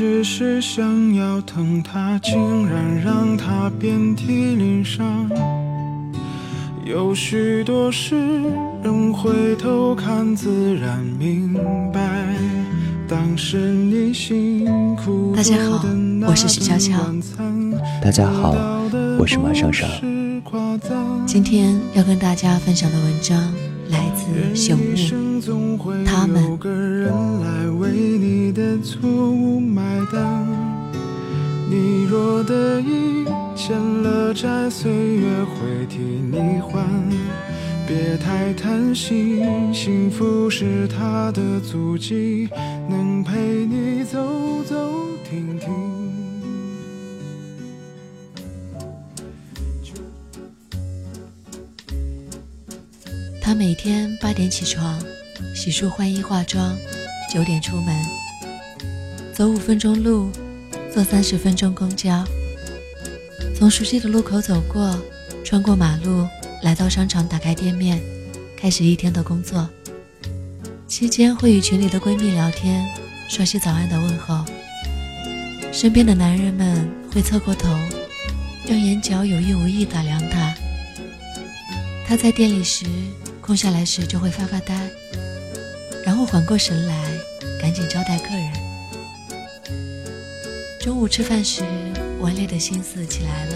你只是想要疼他，竟然让他遍体鳞伤。有许多事，人回头看自然明白。当时你辛苦大家好，我是许悄悄。大家好，我是马尚尚。今天要跟大家分享的文章来自朽木，他们。若得意，欠了债，岁月会替你还。别太贪心，幸福是他的足迹，能陪你走走停停。他每天八点起床，洗漱换衣化妆，九点出门，走五分钟路，坐三十分钟公交，从熟悉的路口走过，穿过马路。来到商场，打开店面，开始一天的工作。期间会与群里的闺蜜聊天，说些早安的问候。身边的男人们会侧过头，用眼角有意无意打量她。她在店里时，空下来时就会发发呆，然后缓过神来，赶紧招待客人。中午吃饭时，顽劣的心思起来了，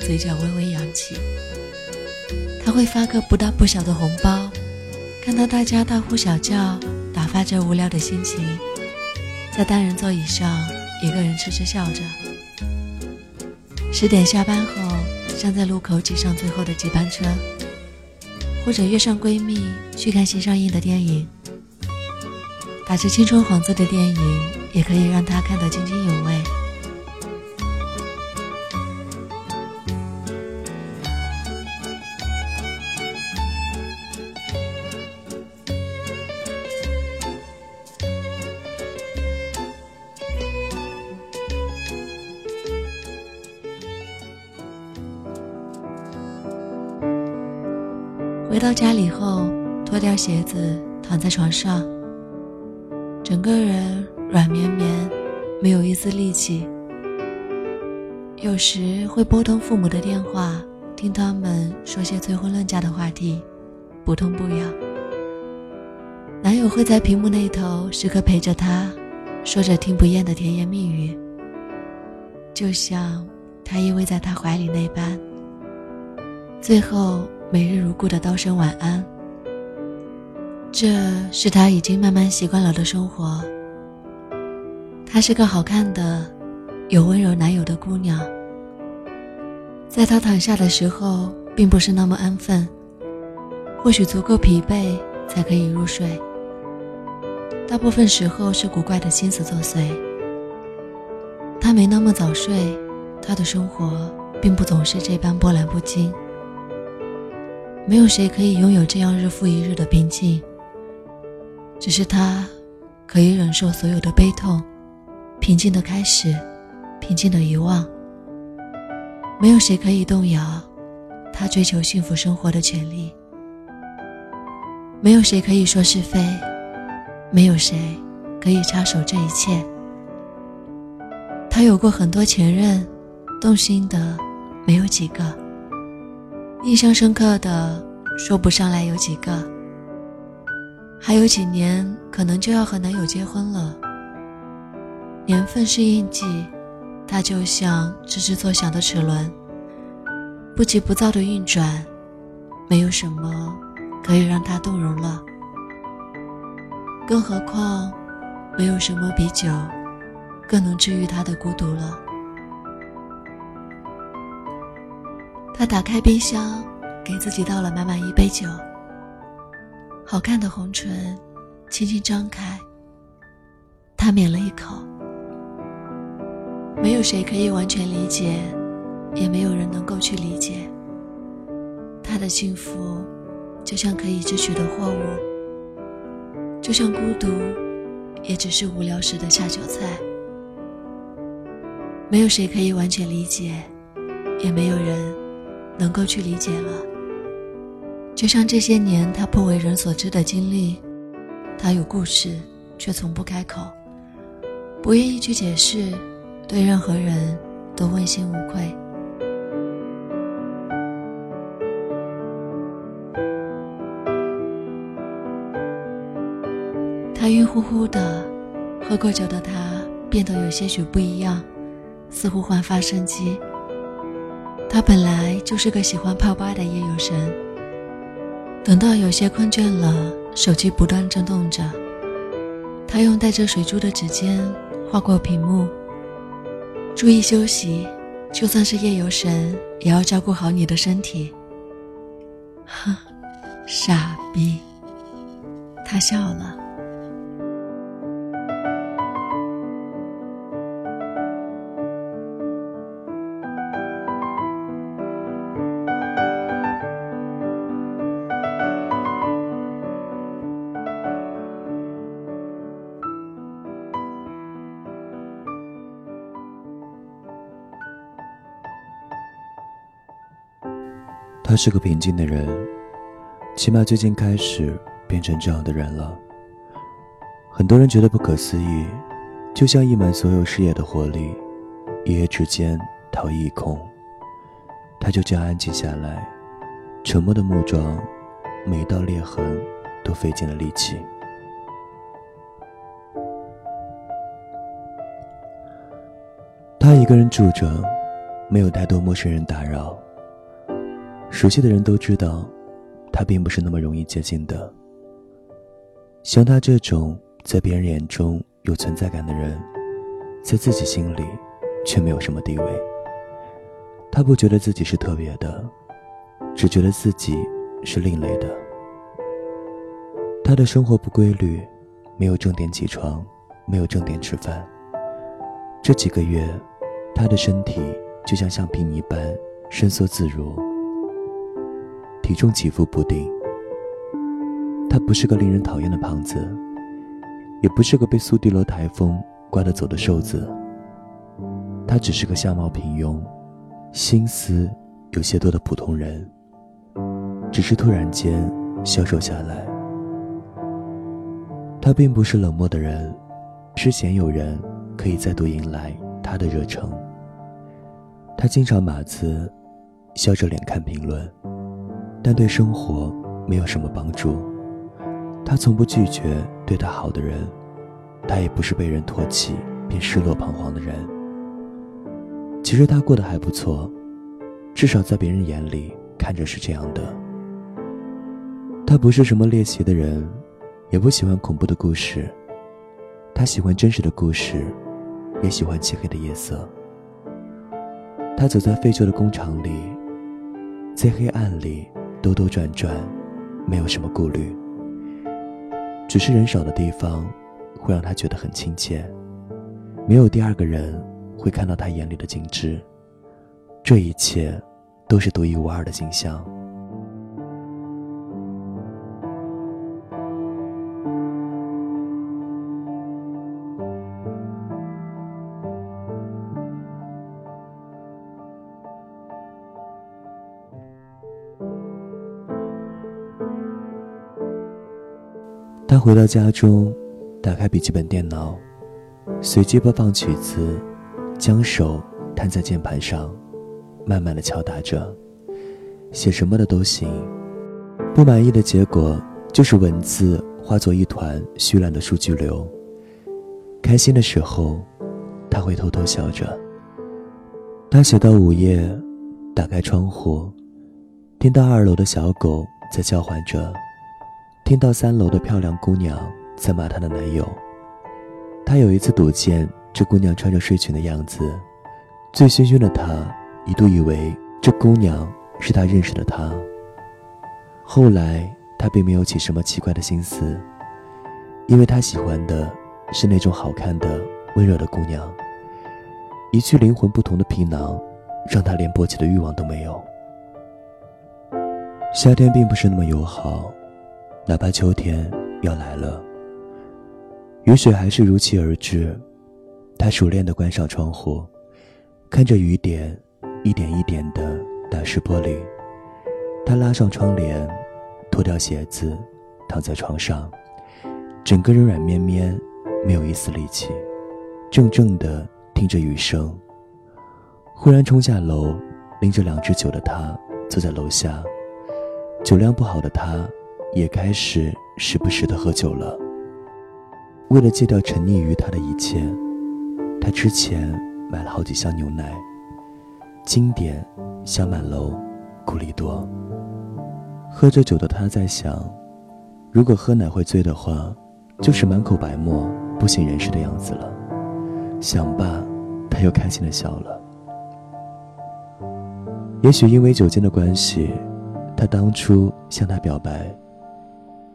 嘴角微微扬起。他会发个不大不小的红包，看到大家大呼小叫，打发着无聊的心情，在单人座椅上一个人痴痴笑着。十点下班后，站在路口挤上最后的几班车，或者约上闺蜜去看新上映的电影。打着青春幌子的电影，也可以让他看得津津有味。回到家里后，脱掉鞋子，躺在床上，整个人软绵绵，没有一丝力气。有时会拨通父母的电话，听他们说些催婚论嫁的话题，不痛不痒。男友会在屏幕那头时刻陪着她，说着听不厌的甜言蜜语，就像他依偎在他怀里那般。最后。每日如故的道声晚安，这是他已经慢慢习惯了的生活。她是个好看的、有温柔男友的姑娘。在他躺下的时候，并不是那么安分，或许足够疲惫才可以入睡。大部分时候是古怪的心思作祟。他没那么早睡，他的生活并不总是这般波澜不惊。没有谁可以拥有这样日复一日的平静。只是他，可以忍受所有的悲痛，平静的开始，平静的遗忘。没有谁可以动摇他追求幸福生活的权利。没有谁可以说是非，没有谁可以插手这一切。他有过很多前任，动心的没有几个。印象深刻的说不上来有几个，还有几年可能就要和男友结婚了。年份是印记，它就像吱吱作响的齿轮，不急不躁的运转，没有什么可以让它动容了。更何况，没有什么比酒更能治愈他的孤独了。他打开冰箱，给自己倒了满满一杯酒。好看的红唇，轻轻张开。他抿了一口。没有谁可以完全理解，也没有人能够去理解。他的幸福，就像可以支取的货物，就像孤独，也只是无聊时的下酒菜。没有谁可以完全理解，也没有人。能够去理解了，就像这些年他不为人所知的经历，他有故事，却从不开口。不愿意去解释，对任何人都问心无愧。他晕乎乎的，喝过酒的他变得有些许不一样，似乎焕发生机。他本来就是个喜欢泡吧的夜游神，等到有些困倦了，手机不断震动着，他用带着水珠的指尖划过屏幕。注意休息，就算是夜游神，也要照顾好你的身体。哼，傻逼。他笑了。他是个平静的人，起码最近开始变成这样的人了。很多人觉得不可思议，就像溢满所有视野的活力，一夜之间逃逸一空。他就这样安静下来，沉默的木桩，每一道裂痕都费尽了力气。他一个人住着，没有太多陌生人打扰。熟悉的人都知道，他并不是那么容易接近的。像他这种在别人眼中有存在感的人，在自己心里却没有什么地位。他不觉得自己是特别的，只觉得自己是另类的。他的生活不规律，没有正点起床，没有正点吃饭。这几个月，他的身体就像橡皮泥般伸缩自如。体重起伏不定。他不是个令人讨厌的胖子，也不是个被苏迪罗台风刮得走的瘦子。他只是个相貌平庸、心思有些多的普通人，只是突然间消瘦下来。他并不是冷漠的人，是鲜有人可以再度迎来他的热诚。他经常码字，笑着脸看评论。但对生活没有什么帮助。他从不拒绝对他好的人，他也不是被人唾弃便失落彷徨的人。其实他过得还不错，至少在别人眼里看着是这样的。他不是什么猎奇的人，也不喜欢恐怖的故事。他喜欢真实的故事，也喜欢漆黑的夜色。他走在废旧的工厂里，在黑暗里。兜兜转转，没有什么顾虑。只是人少的地方，会让他觉得很亲切。没有第二个人会看到他眼里的景致。这一切，都是独一无二的景象。回到家中，打开笔记本电脑，随机播放曲子，将手摊在键盘上，慢慢的敲打着，写什么的都行。不满意的结果就是文字化作一团虚烂的数据流。开心的时候，他会偷偷笑着。他写到午夜，打开窗户，听到二楼的小狗在叫唤着。听到三楼的漂亮姑娘在骂她的男友，他有一次睹见这姑娘穿着睡裙的样子，醉醺醺的他一度以为这姑娘是他认识的她。后来他并没有起什么奇怪的心思，因为他喜欢的是那种好看的、温柔的姑娘。一具灵魂不同的皮囊，让他连勃起的欲望都没有。夏天并不是那么友好。哪怕秋天要来了，雨水还是如期而至。他熟练地关上窗户，看着雨点一点一点地打湿玻璃。他拉上窗帘，脱掉鞋子，躺在床上，整个人软绵绵，没有一丝力气，怔怔地听着雨声。忽然冲下楼，拎着两只酒的他坐在楼下。酒量不好的他，也开始时不时的喝酒了。为了戒掉沉溺于他的一切，他之前买了好几箱牛奶，经典香满楼、古力多。喝着酒的他在想，如果喝奶会醉的话，就是满口白沫、不省人事的样子了。想罢，他又开心的笑了。也许因为酒精的关系，他当初向她表白；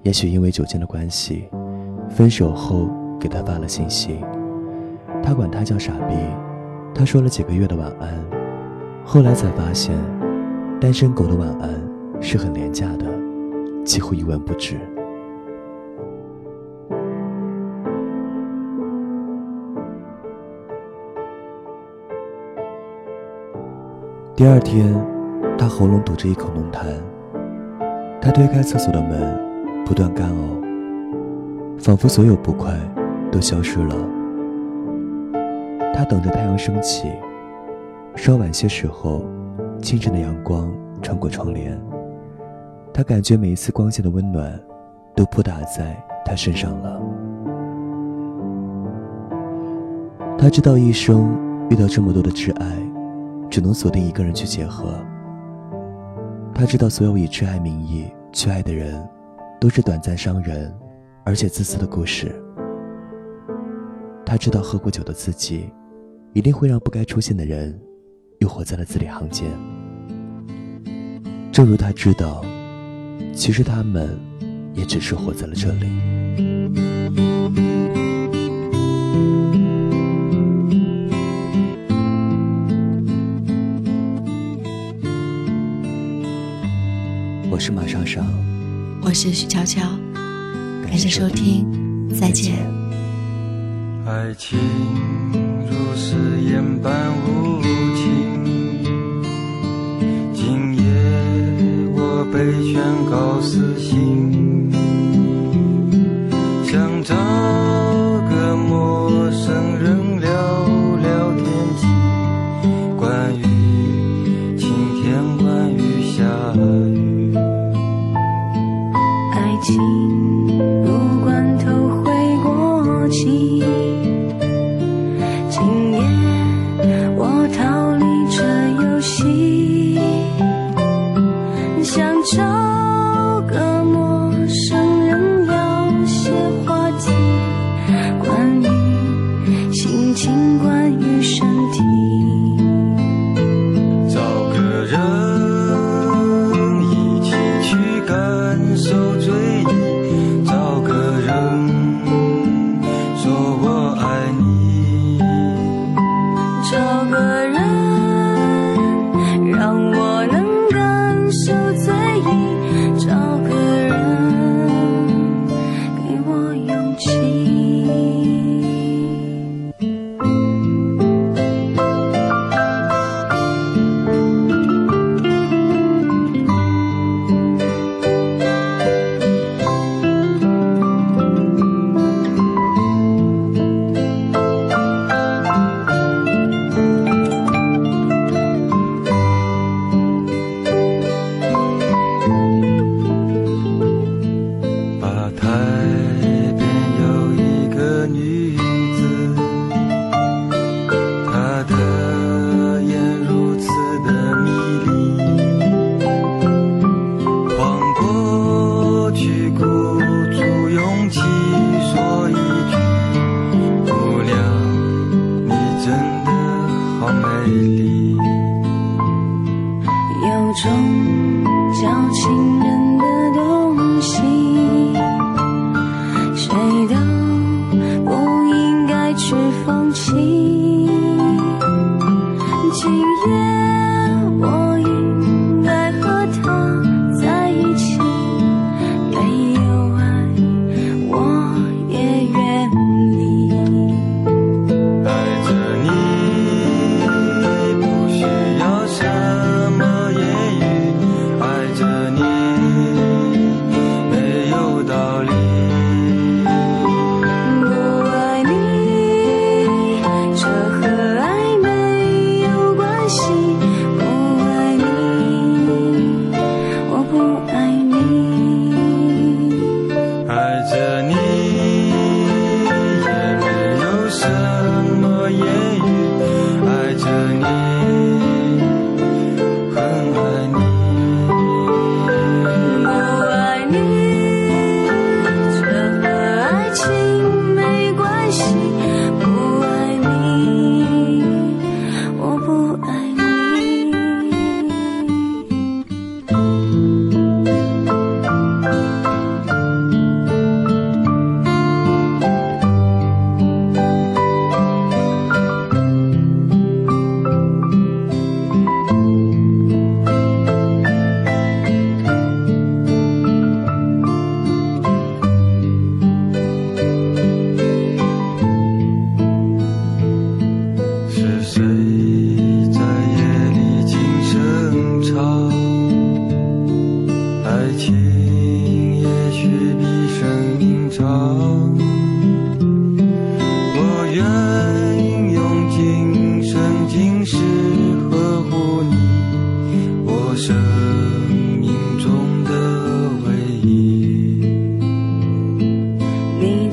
也许因为酒精的关系，分手后给他发了信息。他管他叫傻逼，他说了几个月的晚安，后来才发现，单身狗的晚安是很廉价的，几乎一文不值。第二天，他喉咙堵着一口浓痰。他推开厕所的门，不断干呕，仿佛所有不快都消失了。他等着太阳升起，稍晚些时候，清晨的阳光穿过窗帘，他感觉每一次光线的温暖，都扑打在他身上了。他知道一生遇到这么多的挚爱。只能锁定一个人去结合。他知道，所有以挚爱名义去爱的人，都是短暂伤人，而且自私的故事。他知道，喝过酒的自己，一定会让不该出现的人，又活在了字里行间。正如他知道，其实他们，也只是活在了这里。我是马上上，我是徐悄悄，感谢收听，再见。爱情如誓言般无情，今夜我被宣告死刑，情。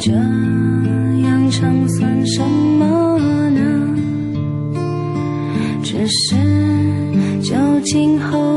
这样唱算什么呢？只是酒精后